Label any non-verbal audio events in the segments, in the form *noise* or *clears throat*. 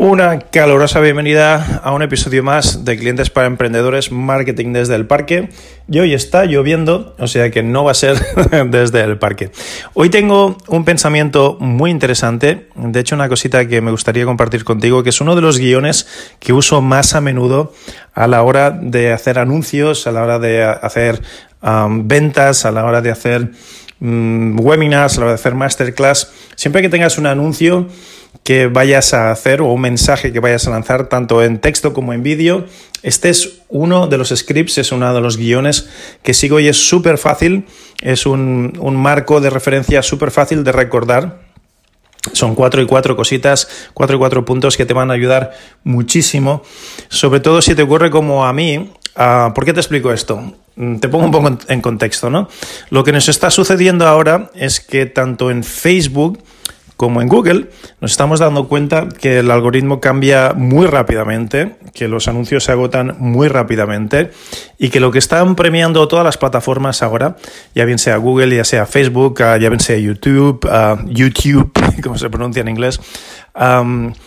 Una calurosa bienvenida a un episodio más de Clientes para Emprendedores Marketing desde el Parque. Y hoy está lloviendo, o sea que no va a ser *laughs* desde el parque. Hoy tengo un pensamiento muy interesante, de hecho una cosita que me gustaría compartir contigo, que es uno de los guiones que uso más a menudo a la hora de hacer anuncios, a la hora de hacer ventas, a la hora de hacer um, webinars, a la de hacer masterclass. Siempre que tengas un anuncio, que vayas a hacer o un mensaje que vayas a lanzar tanto en texto como en vídeo. Este es uno de los scripts, es uno de los guiones que sigo y es súper fácil, es un, marco de referencia súper fácil de recordar. Son cuatro y cuatro cositas, cuatro y cuatro puntos que te van a ayudar muchísimo, sobre todo si te ocurre como a mí. Ah, ¿Por qué te explico esto? Mm, te pongo un poco en contexto, ¿no? Lo que nos está sucediendo ahora es que tanto en Facebook como en Google, nos estamos dando cuenta que el algoritmo cambia muy rápidamente, que los anuncios se agotan muy rápidamente y que lo que están premiando todas las plataformas ahora, ya bien sea Google, ya sea Facebook, ah, ya bien sea YouTube, uh, YouTube, *laughs* como se pronuncia en inglés,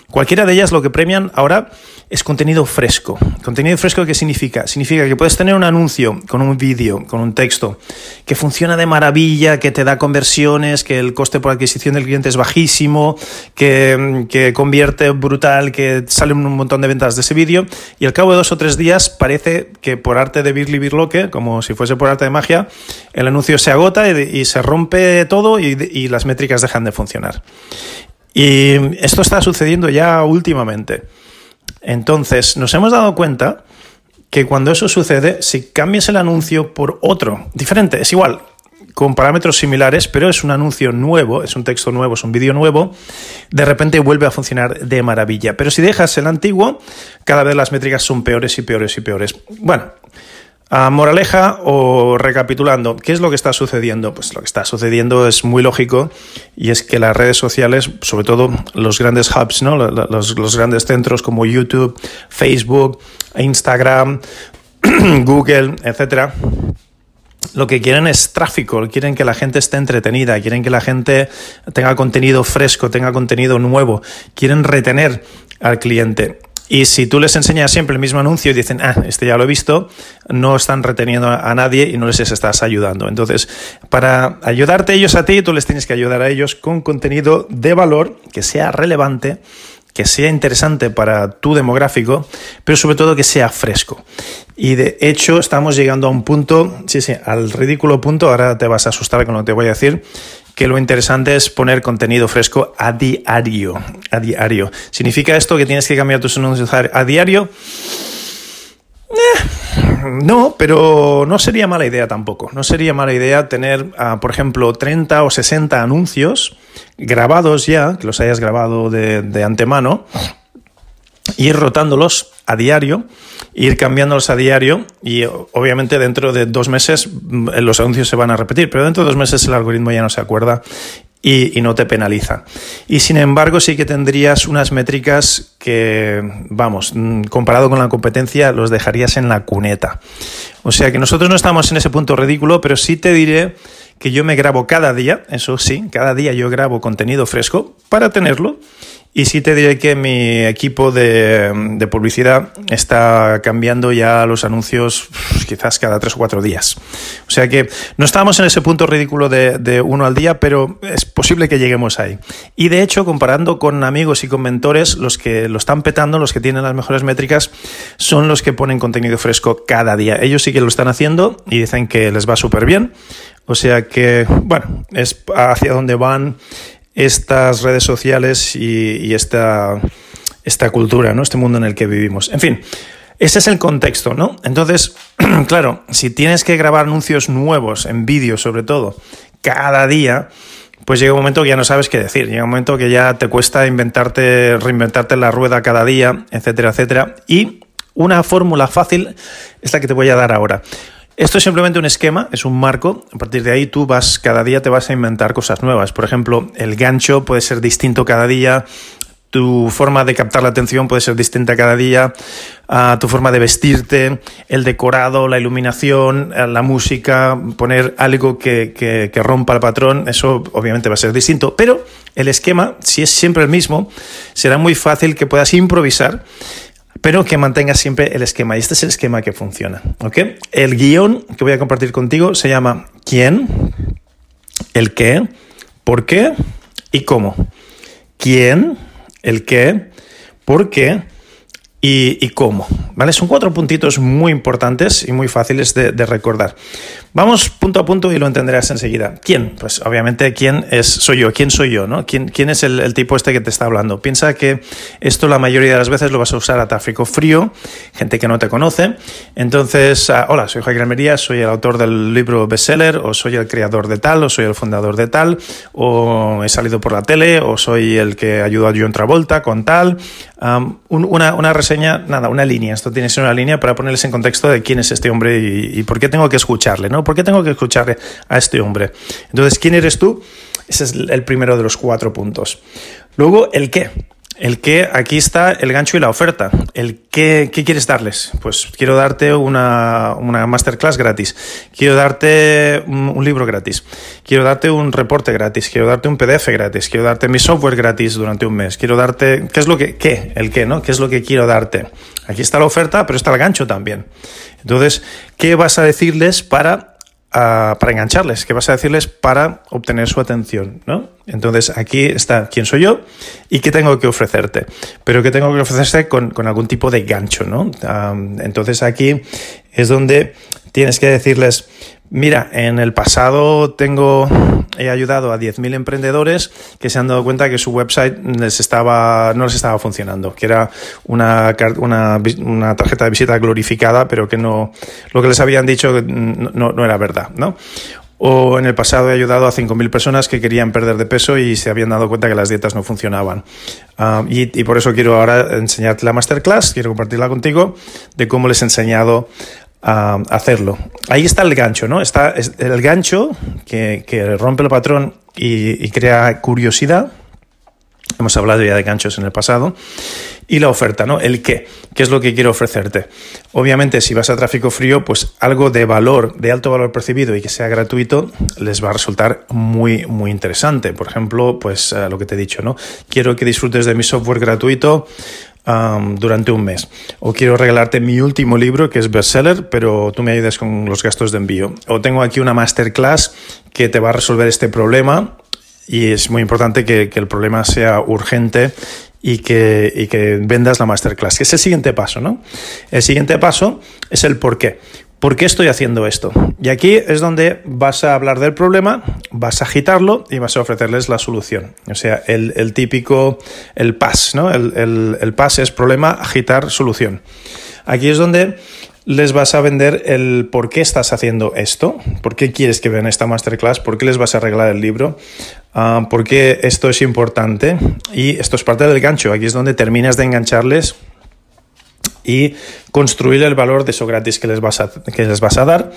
cualquiera de ellas lo que premian ahora es contenido fresco. ¿Contenido fresco qué significa? Significa que puedes tener un anuncio con un vídeo, con un texto, que funciona de maravilla, que te da conversiones, que el coste por adquisición del cliente es bajísimo, que, que convierte brutal, que salen un montón de ventas de ese vídeo, y al cabo de dos o tres días parece que por arte de Birli Birloque, como si fuese por arte de magia, el anuncio se agota y, se rompe todo y, y las métricas dejan de funcionar. Y esto está sucediendo ya últimamente. Entonces, nos hemos dado cuenta que cuando eso sucede, si cambias el anuncio por otro, diferente, es igual, con parámetros similares, pero es un anuncio nuevo, es un texto nuevo, es un vídeo nuevo, de repente vuelve a funcionar de maravilla. Pero si dejas el antiguo, cada vez las métricas son peores y peores y peores. Bueno, a moraleja o recapitulando, ¿qué es lo que está sucediendo? Pues lo que está sucediendo es muy lógico y es que las redes sociales, sobre todo los grandes hubs, ¿no? los, los grandes centros como YouTube, Facebook, Instagram, *clears throat* Google, etcétera, lo que quieren es tráfico, quieren que la gente esté entretenida, quieren que la gente tenga contenido fresco, tenga contenido nuevo, quieren retener al cliente. Y si tú les enseñas siempre el mismo anuncio y dicen, ah, este ya lo he visto, no están reteniendo a nadie y no les estás ayudando. Entonces, para ayudarte ellos a ti, tú les tienes que ayudar a ellos con contenido de valor que sea relevante que sea interesante para tu demográfico, pero sobre todo que sea fresco. Y de hecho estamos llegando a un punto, sí, sí, al ridículo punto, ahora te vas a asustar con lo que te voy a decir, que lo interesante es poner contenido fresco a diario. A diario. ¿Significa esto que tienes que cambiar tus anuncios a diario? Eh, no, pero no sería mala idea tampoco. No sería mala idea tener, ah, por ejemplo, 30 o 60 anuncios grabados ya, que los hayas grabado de, de antemano, ir rotándolos a diario, ir cambiándolos a diario y obviamente dentro de dos meses mm, los anuncios se van a repetir, pero dentro de dos meses el algoritmo ya no se acuerda y, no te penaliza. Y sin embargo sí que tendrías unas métricas que, vamos, mm, comparado con la competencia, los dejarías en la cuneta. O sea que nosotros no estamos en ese punto ridículo, pero sí te diré que yo me grabo cada día, eso sí, cada día yo grabo contenido fresco para tenerlo y sí te diré que mi equipo de, publicidad está cambiando ya los anuncios quizás cada tres o cuatro días. O sea que no estamos en ese punto ridículo de, uno al día, pero es posible que lleguemos ahí. Y de hecho, comparando con amigos y con mentores, los que lo están petando, los que tienen las mejores métricas, son los que ponen contenido fresco cada día. Ellos sí que lo están haciendo y dicen que les va súper bien. O sea que, bueno, es hacia donde van estas redes sociales y, esta, esta cultura, ¿no? Este mundo en el que vivimos. En fin, ese es el contexto, ¿no? Entonces, *clears throat* claro, si tienes que grabar anuncios nuevos, en vídeo sobre todo, cada día, pues llega un momento que ya no sabes qué decir, llega un momento que ya te cuesta inventarte, reinventarte la rueda cada día, etcétera, etcétera. Y una fórmula fácil es la que te voy a dar ahora. Esto es simplemente un esquema, es un marco. A partir de ahí tú vas, cada día te vas a inventar cosas nuevas. Por ejemplo, el gancho puede ser distinto cada día, tu forma de captar la atención puede ser distinta cada día, uh, tu forma de vestirte, el decorado, la iluminación, eh, la música, poner algo que, que, que, rompa el patrón, eso obviamente va a ser distinto, pero el esquema, si es siempre el mismo, será muy fácil que puedas improvisar pero que mantengas siempre el esquema. Y este es el esquema que funciona. ¿ok? El guion que voy a compartir contigo se llama ¿Quién? ¿El qué? ¿Por qué? ¿Y cómo? ¿Quién? el qué, por qué y, cómo. ¿vale? Son cuatro puntitos muy importantes y muy fáciles de, recordar. Vamos punto a punto y lo entenderás enseguida. ¿Quién? Pues obviamente quién es, soy yo. ¿Quién soy yo? ¿no? ¿Quién, quién es el, tipo este que te está hablando? Piensa que esto la mayoría de las veces lo vas a usar a tráfico frío, gente que no te conoce. Entonces, ah, hola, soy Jaime Almería, soy el autor del libro bestseller, o soy el creador de tal, o soy el fundador de tal, o he salido por la tele, o soy el que ayudó a John Travolta con tal. una, una nada, una línea. Esto tiene que ser una línea para ponerles en contexto de quién es este hombre y, por qué tengo que escucharle, ¿no? ¿Por qué tengo que escucharle a este hombre? Entonces, ¿quién eres tú? Ese es el primero de los cuatro puntos. Luego, el qué. El que, aquí está el gancho y la oferta. El qué, qué quieres darles. Pues quiero darte una, una masterclass gratis. Quiero darte un, libro gratis. Quiero darte un reporte gratis. Quiero darte un PDF gratis. Quiero darte mi software gratis durante un mes. Quiero darte, ¿qué es lo que, qué? El qué, ¿no? ¿Qué es lo que quiero darte? Aquí está la oferta, pero está el gancho también. Entonces, ¿qué vas a decirles para para engancharles, ¿qué vas a decirles para obtener su atención, ¿no? Entonces aquí está quién soy yo y qué tengo que ofrecerte, pero qué tengo que ofrecerte con algún tipo de gancho, ¿no? entonces aquí es donde tienes que decirles, mira, en el pasado tengo, he ayudado a 10.000 emprendedores que se han dado cuenta que su website les estaba, no les estaba funcionando, que era una, una, tarjeta de visita glorificada, pero que no, lo que les habían dicho no, no era verdad, ¿no? O en el pasado he ayudado a 5.000 personas que querían perder de peso y se habían dado cuenta que las dietas no funcionaban. Ah, y, y, por eso quiero ahora enseñarte la masterclass, quiero compartirla contigo, de cómo les he enseñado hacerlo. Ahí está el gancho, ¿no? Está el gancho que, rompe el patrón y, crea curiosidad. Hemos hablado ya de ganchos en el pasado. Y la oferta, ¿no? El qué. ¿Qué es lo que quiero ofrecerte? Obviamente, si vas a tráfico frío, pues algo de valor, de alto valor percibido y que sea gratuito, les va a resultar muy, muy interesante. Por ejemplo, pues eh, lo que te he dicho, ¿no? Quiero que disfrutes de mi software gratuito durante un mes. O quiero regalarte mi último libro, que es bestseller, pero tú me ayudas con los gastos de envío. O tengo aquí una masterclass que te va a resolver este problema y es muy importante que, el problema sea urgente y que, y que vendas la masterclass, que es el siguiente paso, ¿no? El siguiente paso es el por qué. ¿Por qué estoy haciendo esto? Y aquí es donde vas a hablar del problema, vas a agitarlo y vas a ofrecerles la solución. O sea, el, típico, el PAS, ¿no? El, el, el PAS es problema, agitar, solución. Aquí es donde les vas a vender el por qué estás haciendo esto, por qué quieres que vean esta masterclass, por qué les vas a arreglar el libro, uh, por qué esto es importante y esto es parte del gancho. Aquí es donde terminas de engancharles y construir el valor de eso gratis que les, vas a, que les vas a dar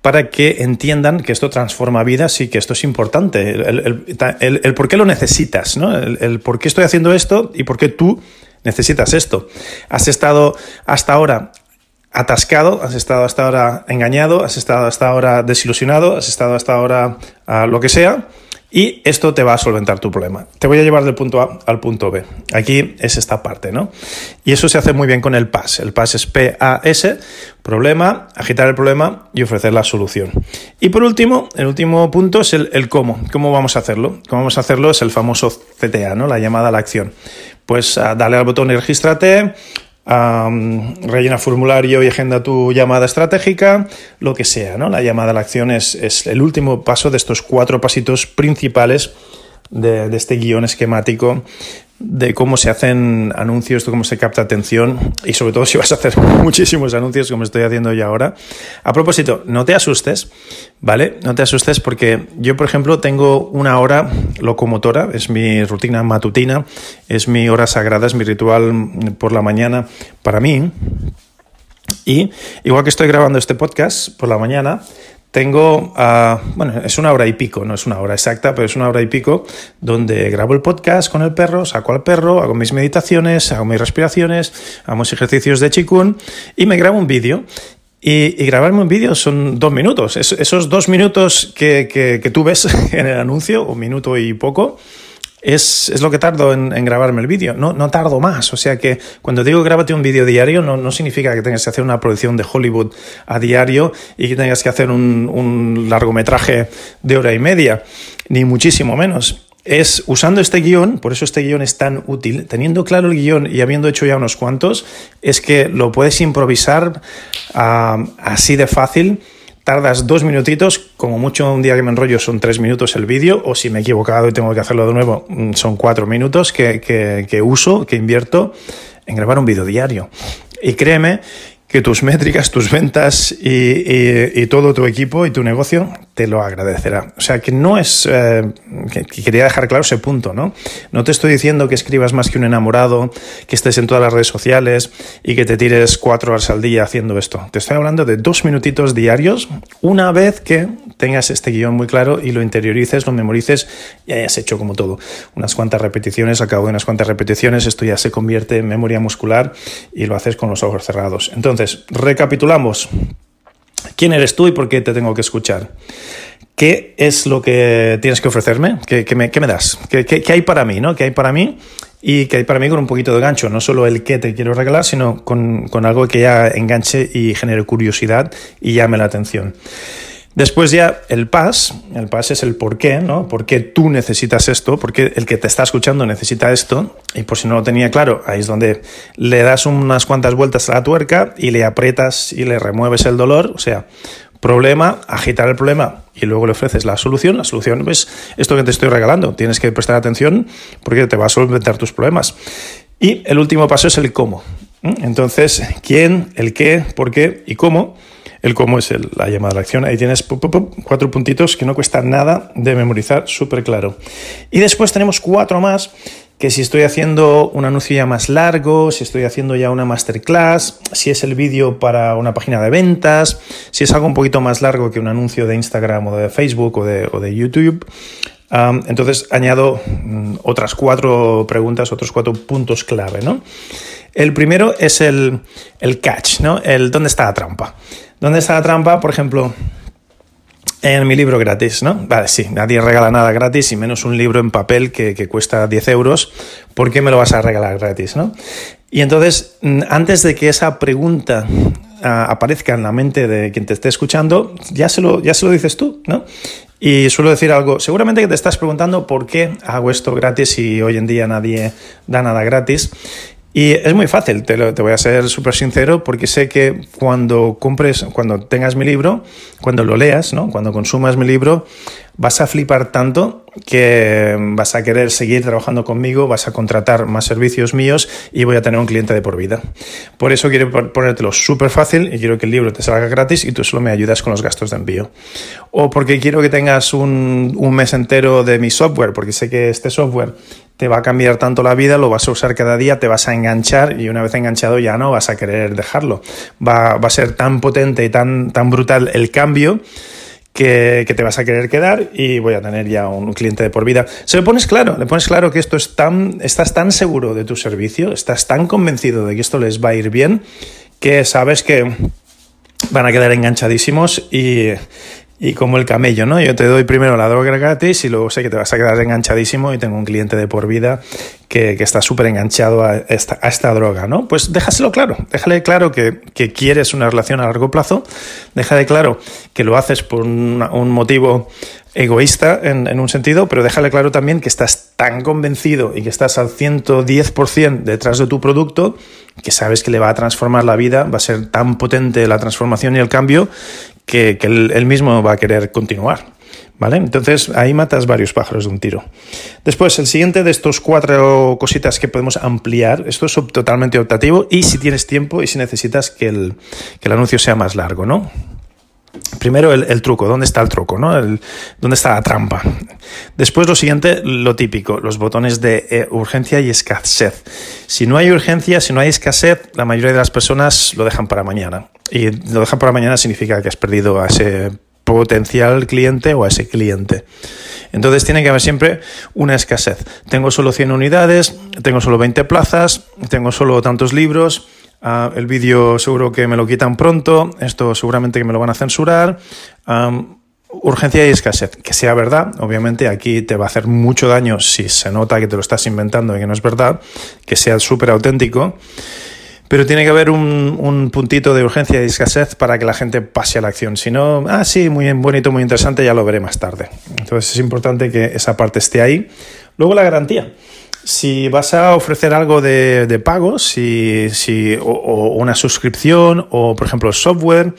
para que entiendan que esto transforma vidas y que esto es importante, el, por qué lo necesitas, ¿no? el, por qué estoy haciendo esto y por qué tú necesitas esto. Has estado hasta ahora atascado, has estado hasta ahora engañado, has estado hasta ahora desilusionado, has estado hasta ahora a lo que sea y esto te va a solventar tu problema. Te voy a llevar del punto A al punto B. Aquí es esta parte, ¿no? Y eso se hace muy bien con el PAS. El PAS es P-A-S, problema, agitar el problema y ofrecer la solución. Y por último, el último punto es el, cómo. ¿Cómo vamos a hacerlo? ¿Cómo vamos a hacerlo? Es el famoso CTA, ¿no? La llamada a la acción. Pues ah, dale al botón y regístrate, rellena formulario y agenda tu llamada estratégica, lo que sea, ¿no? La llamada a la acción es, el último paso de estos cuatro pasitos principales de, este guion esquemático de cómo se hacen anuncios, de cómo se capta atención y sobre todo si vas a hacer *laughs* muchísimos anuncios como estoy haciendo yo ahora. A propósito, no te asustes, ¿vale? No te asustes porque yo, por ejemplo, tengo una hora locomotora, es mi rutina matutina, es mi hora sagrada, es mi ritual por la mañana para mí. Y igual que estoy grabando este podcast por la mañana, tengo, uh, bueno, es una hora y pico, no es una hora exacta, pero es una hora y pico donde grabo el podcast con el perro, saco al perro, hago mis meditaciones, hago mis respiraciones, hago mis ejercicios de chikun y me grabo un vídeo. Y, y, grabarme un vídeo son dos minutos. esos dos minutos que, que, que tú ves *laughs* en el anuncio, un minuto y poco, es, es, lo que tardo en, grabarme el vídeo, no, no, tardo más. O sea que cuando digo grábate un vídeo diario, no, no, significa que tengas que hacer una producción de Hollywood a diario y que tengas que hacer un, largometraje de hora y media, ni muchísimo menos. Es usando este guion, por eso este guion es tan útil, teniendo claro el guion y habiendo hecho ya unos cuantos, es que lo puedes improvisar uh, así de fácil tardas dos minutitos, como mucho un día que me enrollo son tres minutos el vídeo, o si me he equivocado y tengo que hacerlo de nuevo, mm, son cuatro minutos que, que, uso, que invierto en grabar un vídeo diario. Y créeme que tus métricas, tus ventas y, y, todo tu equipo y tu negocio te lo agradecerá. O sea, que no es... Eh, que, que quería dejar claro ese punto, ¿no? No te estoy diciendo que escribas más que un enamorado, que estés en todas las redes sociales y que te tires cuatro horas al día haciendo esto. Te estoy hablando de dos minutitos diarios una vez que tengas este guion muy claro y lo interiorices, lo memorices y hayas hecho como todo. Unas cuantas repeticiones, al cabo de unas cuantas repeticiones, esto ya se convierte en memoria muscular y lo haces con los ojos cerrados. Entonces, recapitulamos. ¿Quién eres tú y por qué te tengo que escuchar? ¿Qué es lo que tienes que ofrecerme? ¿Qué, qué, me, qué das? ¿Qué, ¿Qué, hay para mí? ¿no? ¿Qué hay para mí? Y que hay para mí con un poquito de gancho, no solo el que te quiero regalar, sino con, con algo que ya enganche y genere curiosidad y llame la atención. Después ya el PAS, el PAS es el por qué, ¿no? ¿Por qué tú necesitas esto? ¿Por qué el que te está escuchando necesita esto? Y por si no lo tenía claro, ahí es donde le das unas cuantas vueltas a la tuerca y le aprietas y le remueves el dolor, o sea, problema, agitar el problema y luego le ofreces la solución. La solución es esto que te estoy regalando. Tienes que prestar atención porque te va a solventar tus problemas. Y el último paso es el cómo. Entonces, ¿quién, el qué, por qué y cómo? El cómo es la llamada a la acción. Ahí tienes cuatro puntitos que no cuesta nada de memorizar, súper claro. Y después tenemos cuatro más que si estoy haciendo un anuncio ya más largo, si estoy haciendo ya una masterclass, si es el vídeo para una página de ventas, si es algo un poquito más largo que un anuncio de Instagram o de Facebook o de, YouTube. Entonces añado um, otras cuatro preguntas, otros cuatro puntos clave, ¿no? El primero es el, el catch, ¿no? El dónde está la trampa. ¿Dónde está la trampa? Por ejemplo, en mi libro gratis, ¿no? Vale, sí, nadie regala nada gratis y menos un libro en papel que, que, cuesta 10 euros. ¿Por qué me lo vas a regalar gratis, no? Y entonces, mm, antes de que esa pregunta uh, aparezca en la mente de quien te esté escuchando, ya se lo, ya se lo dices tú, ¿no? Y suelo decir algo, seguramente que te estás preguntando por qué hago esto gratis y hoy en día nadie da nada gratis. Y es muy fácil, te, lo, te voy a ser súper sincero, porque sé que cuando compres, cuando tengas mi libro, cuando lo leas, ¿no? cuando consumas mi libro, vas a flipar tanto que vas a querer seguir trabajando conmigo, vas a contratar más servicios míos y voy a tener un cliente de por vida. Por eso quiero ponértelo súper fácil y quiero que el libro te salga gratis y tú solo me ayudas con los gastos de envío. O porque quiero que tengas un, mes entero de mi software, porque sé que este software te va a cambiar tanto la vida, lo vas a usar cada día, te vas a enganchar y una vez enganchado ya no vas a querer dejarlo. Va, va a ser tan potente y tan, tan brutal el cambio que, te vas a querer quedar y voy a tener ya un cliente de por vida. Se le pones claro, le pones claro que esto es tan, estás tan seguro de tu servicio, estás tan convencido de que esto les va a ir bien, que sabes que van a quedar enganchadísimos y, y como el camello, ¿no? Yo te doy primero la droga gratis y luego sé que te vas a quedar enganchadísimo y tengo un cliente de por vida que, que está súper enganchado a esta, a esta, droga, ¿no? Pues déjaselo claro, déjale claro que, que, quieres una relación a largo plazo, déjale claro que lo haces por un, motivo egoísta en, en, un sentido, pero déjale claro también que estás tan convencido y que estás al 110% detrás de tu producto que sabes que le va a transformar la vida, va a ser tan potente la transformación y el cambio que, él, mismo va a querer continuar. ¿Vale? Entonces ahí matas varios pájaros de un tiro. Después, el siguiente de estos cuatro cositas que podemos ampliar, esto es totalmente optativo y si tienes tiempo y si necesitas que el, que el anuncio sea más largo, ¿no? Primero el, truco, ¿dónde está el truco? ¿no? ¿Dónde está la trampa? Después lo siguiente, lo típico, los botones de eh, urgencia y escasez. Si no hay urgencia, si no hay escasez, la mayoría de las personas lo dejan para mañana. Y lo dejan para mañana significa que has perdido a ese potencial cliente o a ese cliente. Entonces tiene que haber siempre una escasez. Tengo solo 100 unidades, tengo solo 20 plazas, tengo solo tantos libros, Ah, el vídeo seguro que me lo quitan pronto, esto seguramente que me lo van a censurar. urgencia y escasez, que sea verdad, obviamente aquí te va a hacer mucho daño si se nota que te lo estás inventando y que no es verdad, que sea súper auténtico, pero tiene que haber un, un, puntito de urgencia y escasez para que la gente pase a la acción. Si no, ah, sí, muy bonito, muy interesante, ya lo veré más tarde. Entonces es importante que esa parte esté ahí. Luego la garantía si vas a ofrecer algo de, de pago, si, si, o, una suscripción o, por ejemplo, software,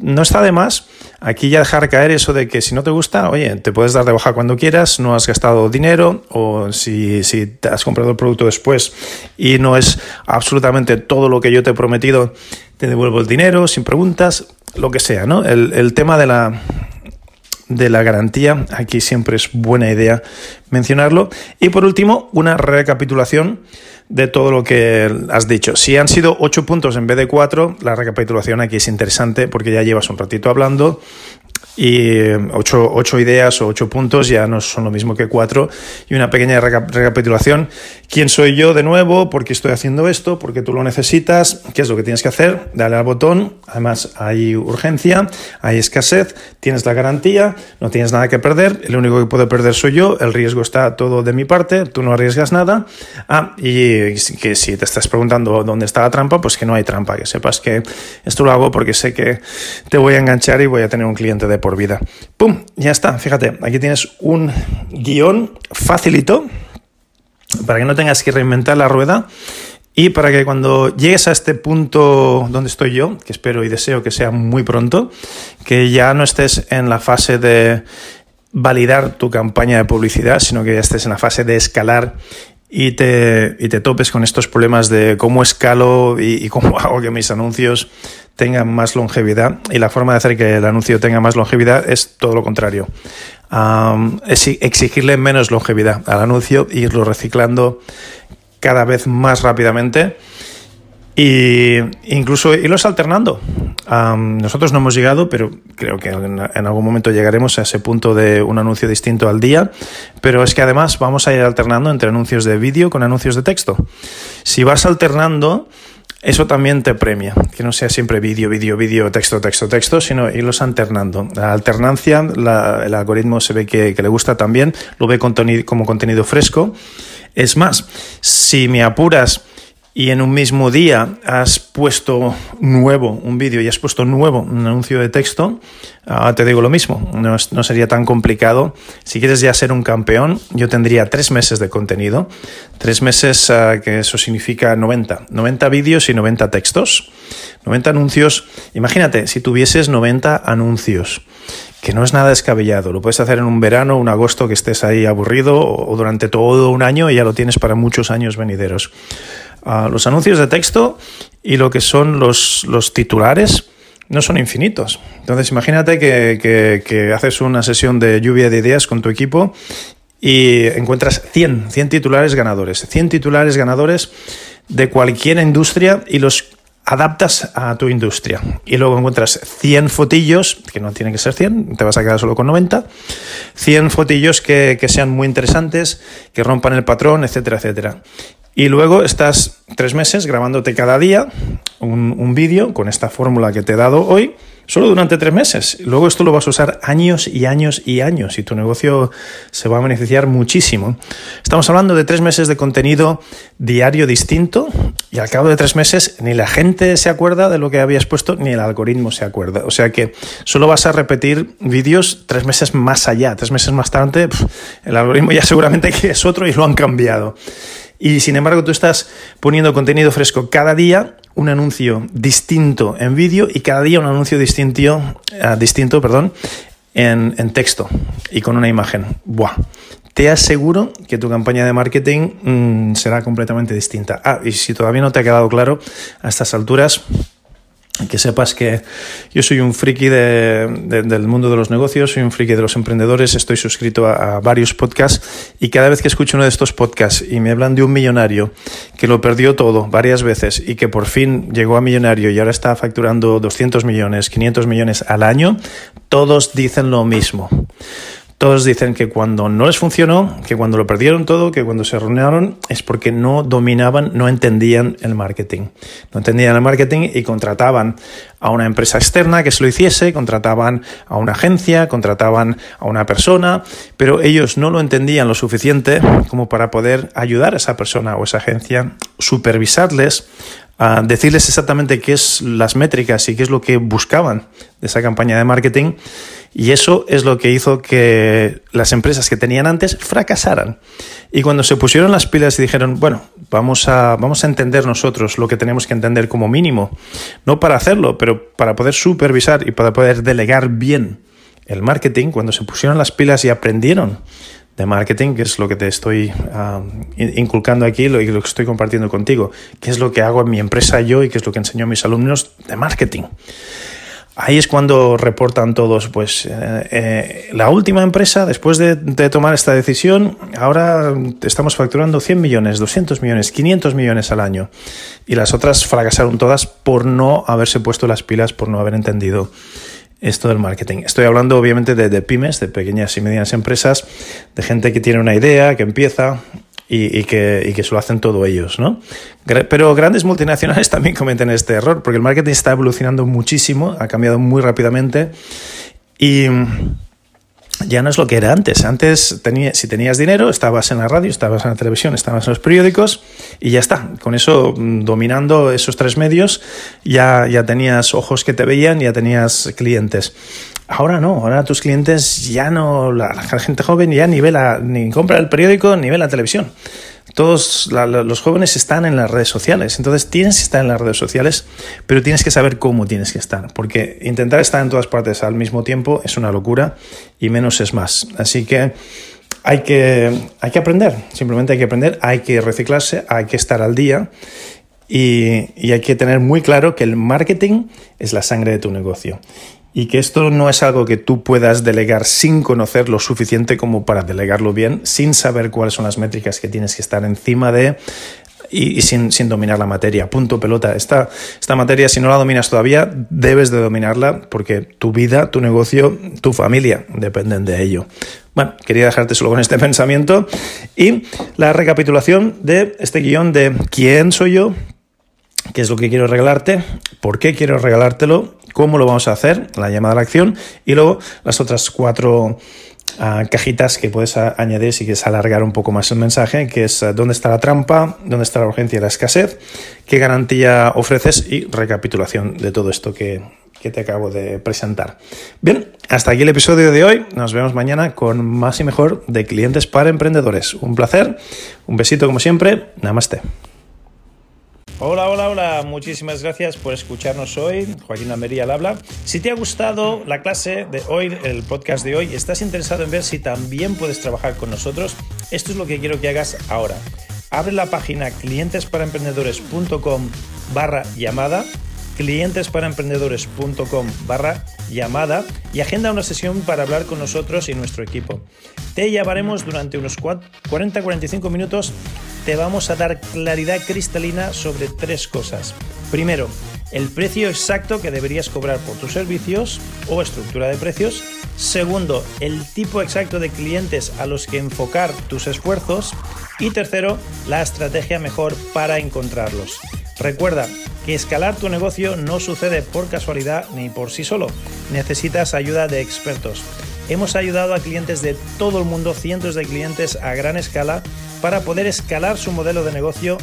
no está de más aquí ya dejar caer eso de que si no te gusta, oye, te puedes dar de baja cuando quieras, no has gastado dinero o si, si te has comprado el producto después y no es absolutamente todo lo que yo te he prometido, te devuelvo el dinero sin preguntas, lo que sea, ¿no? El, el tema de la, de la garantía. Aquí siempre es buena idea mencionarlo. Y por último, una recapitulación de todo lo que has dicho. Si han sido ocho puntos en vez de cuatro, la recapitulación aquí es interesante porque ya llevas un ratito hablando y ocho, ocho, ideas o ocho puntos ya no son lo mismo que cuatro y una pequeña recapitulación. ¿Quién soy yo de nuevo? ¿Por qué estoy haciendo esto? ¿Por qué tú lo necesitas? ¿Qué es lo que tienes que hacer? Dale al botón. Además hay urgencia, hay escasez, tienes la garantía, no tienes nada que perder. El único que puede perder soy yo. El riesgo está todo de mi parte. Tú no arriesgas nada. Ah, y que si te estás preguntando dónde está la trampa, pues que no hay trampa. Que sepas que esto lo hago porque sé que te voy a enganchar y voy a tener un cliente de por vida. ¡Pum! Ya está, fíjate, aquí tienes un guion facilito para que no tengas que reinventar la rueda y para que cuando llegues a este punto donde estoy yo, que espero y deseo que sea muy pronto, que ya no estés en la fase de validar tu campaña de publicidad, sino que ya estés en la fase de escalar y te, y te topes con estos problemas de cómo escalo y, y cómo *laughs* hago que mis anuncios tenga más longevidad y la forma de hacer que el anuncio tenga más longevidad es todo lo contrario. es exigirle menos longevidad al anuncio irlo reciclando cada vez más rápidamente e incluso irlos alternando. nosotros no hemos llegado, pero creo que en, algún momento llegaremos a ese punto de un anuncio distinto al día. Pero es que además vamos a ir alternando entre anuncios de vídeo con anuncios de texto. Si vas alternando, eso también te premia, que no sea siempre vídeo, vídeo, vídeo, texto, texto, texto, sino irlos alternando. La alternancia, el algoritmo se ve que, le gusta también, lo ve como contenido fresco. Es más, si me apuras y en un mismo día has puesto nuevo un vídeo y has puesto nuevo un anuncio de texto, ah, te digo lo mismo, no, no, sería tan complicado. Si quieres ya ser un campeón, yo tendría tres meses de contenido, tres meses uh, que eso significa 90, 90 vídeos y 90 textos, 90 anuncios. Imagínate, si tuvieses 90 anuncios que no es nada descabellado. Lo puedes hacer en un verano, un agosto que estés ahí aburrido o durante todo un año y ya lo tienes para muchos años venideros los anuncios de texto y lo que son los, los titulares no son infinitos. Entonces imagínate que, que, haces una sesión de lluvia de ideas con tu equipo y encuentras 100, 100 titulares ganadores, 100 titulares ganadores de cualquier industria y los adaptas a tu industria. Y luego encuentras 100 fotillos, que no tienen que ser 100, te vas a quedar solo con 90, 100 fotillos que, que sean muy interesantes, que rompan el patrón, etcétera, etcétera. Y luego estás tres meses grabándote cada día un, un vídeo con esta fórmula que te he dado hoy, solo durante tres meses. Luego esto lo vas a usar años y años y años y tu negocio se va a beneficiar muchísimo. Estamos hablando de tres meses de contenido diario distinto y al cabo de tres meses ni la gente se acuerda de lo que habías puesto ni el algoritmo se acuerda. O sea que solo vas a repetir vídeos tres meses más allá, tres meses más tarde, el algoritmo ya seguramente es otro y lo han cambiado y sin embargo tú estás poniendo contenido fresco cada día, un anuncio distinto en vídeo y cada día un anuncio distinto, uh, distinto perdón, en, en texto y con una imagen. ¡Buah! te aseguro que tu campaña de marketing mm, será completamente distinta. Ah, y si todavía no te ha quedado claro a estas alturas, que sepas que yo soy un friki del mundo de los negocios, soy un friki de los emprendedores, estoy suscrito a, varios podcasts y cada vez que escucho uno de estos podcasts y me hablan de un millonario que lo perdió todo varias veces y que por fin llegó a millonario y ahora está facturando 200 millones, 500 millones al año, todos dicen lo mismo. Todos dicen que cuando no les funcionó, que cuando lo perdieron todo, que cuando se reunieron es porque no dominaban, no entendían el marketing. No entendían el marketing y contrataban a una empresa externa que se lo hiciese, contrataban a una agencia, contrataban a una persona, pero ellos no lo entendían lo suficiente como para poder ayudar a esa persona o esa agencia, supervisarles, decirles exactamente qué es las métricas y qué es lo que buscaban de esa campaña de marketing y eso es lo que hizo que las empresas que tenían antes fracasaran. Y cuando se pusieron las pilas y dijeron, bueno, vamos a, vamos a entender nosotros lo que tenemos que entender como mínimo, no para hacerlo, pero para poder supervisar y para poder delegar bien el marketing, cuando se pusieron las pilas y aprendieron de marketing, que es lo que te estoy ah, inculcando aquí lo, lo que estoy compartiendo contigo, qué es lo que hago en mi empresa yo y qué es lo que enseño a mis alumnos de marketing. Ahí es cuando reportan todos, pues eh, eh, la última empresa, después de, tomar esta decisión, ahora estamos facturando 100 millones, 200 millones, 500 millones al año. Y las otras fracasaron todas por no haberse puesto las pilas, por no haber entendido esto del marketing. Estoy hablando obviamente de, de pymes, de pequeñas y medianas empresas, de gente que tiene una idea, que empieza, y, que, y, que, se lo hacen todo ellos, ¿no? Pero grandes multinacionales *laughs* también cometen este error, porque el marketing está evolucionando muchísimo, ha cambiado muy rápidamente y ya no es lo que era antes. Antes, tenía, si tenías dinero, estabas en la radio, estabas en la televisión, estabas en los periódicos y ya está. Con eso, mm, dominando esos tres medios, ya, ya tenías ojos que te veían, ya tenías clientes. Ahora no, ahora tus clientes ya no, la, gente joven ya ni ve la, ni compra el periódico ni ve la televisión. Todos los jóvenes están en las redes sociales, entonces tienes que estar en las redes sociales, pero tienes que saber cómo tienes que estar, porque intentar estar en todas partes al mismo tiempo es una locura y menos es más. Así que hay que, hay que aprender, simplemente hay que aprender, hay que reciclarse, hay que estar al día y, y, hay que tener muy claro que el marketing es la sangre de tu negocio y que esto no es algo que tú puedas delegar sin conocer lo suficiente como para delegarlo bien, sin saber cuáles son las métricas que tienes que estar encima de y, sin, dominar la materia. Punto pelota. Esta, esta materia, si no la dominas todavía, debes de dominarla porque tu vida, tu negocio, tu familia dependen de ello. Bueno, quería dejarte solo con este *laughs* pensamiento y la recapitulación de este guion de quién soy yo, qué es lo que quiero regalarte, por qué quiero regalártelo cómo lo vamos a hacer, la llamada a la acción, y luego las otras cuatro ah, cajitas que puedes añadir si quieres alargar un poco más el mensaje, que es ah, dónde está la trampa, dónde está la urgencia y la escasez, qué garantía ofreces y recapitulación de todo esto que, que te acabo de presentar. Bien, hasta aquí el episodio de hoy. Nos vemos mañana con más y mejor de clientes para emprendedores. Un placer, un besito como siempre. Namaste. Hola, hola, hola. Muchísimas gracias por escucharnos hoy. Joaquín Almería al habla. Si te ha gustado la clase de hoy, el podcast de hoy, estás interesado en ver si también puedes trabajar con nosotros, esto es lo que quiero que hagas ahora. Abre la página clientesparaemprendedores.com barra llamada clientesparaemprendedores.com barra llamada y agenda una sesión para hablar con nosotros y nuestro equipo. Te llamaremos durante unos 40-45 minutos te vamos a dar claridad cristalina sobre tres cosas. Primero, el precio exacto que deberías cobrar por tus servicios o estructura de precios. Segundo, el tipo exacto de clientes a los que enfocar tus esfuerzos. Y tercero, la estrategia mejor para encontrarlos. Recuerda que escalar tu negocio no sucede por casualidad ni por sí solo. Necesitas ayuda de expertos. Hemos ayudado a clientes de todo el mundo, cientos de clientes a gran escala, para poder escalar su modelo de negocio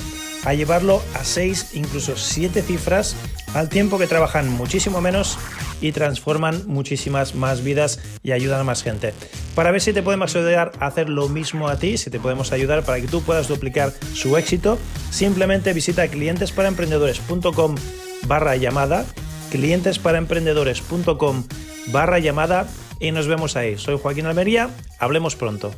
a llevarlo a 6, incluso 7 cifras, al tiempo que trabajan muchísimo menos y transforman muchísimas más vidas y ayudan a más gente. Para ver si te podemos ayudar a hacer lo mismo a ti, si te podemos ayudar para que tú puedas duplicar su éxito, simplemente visita clientesparaemprendedores.com barra llamada, clientesparaemprendedores.com barra llamada y nos vemos ahí. Soy Joaquín Almería, hablemos pronto.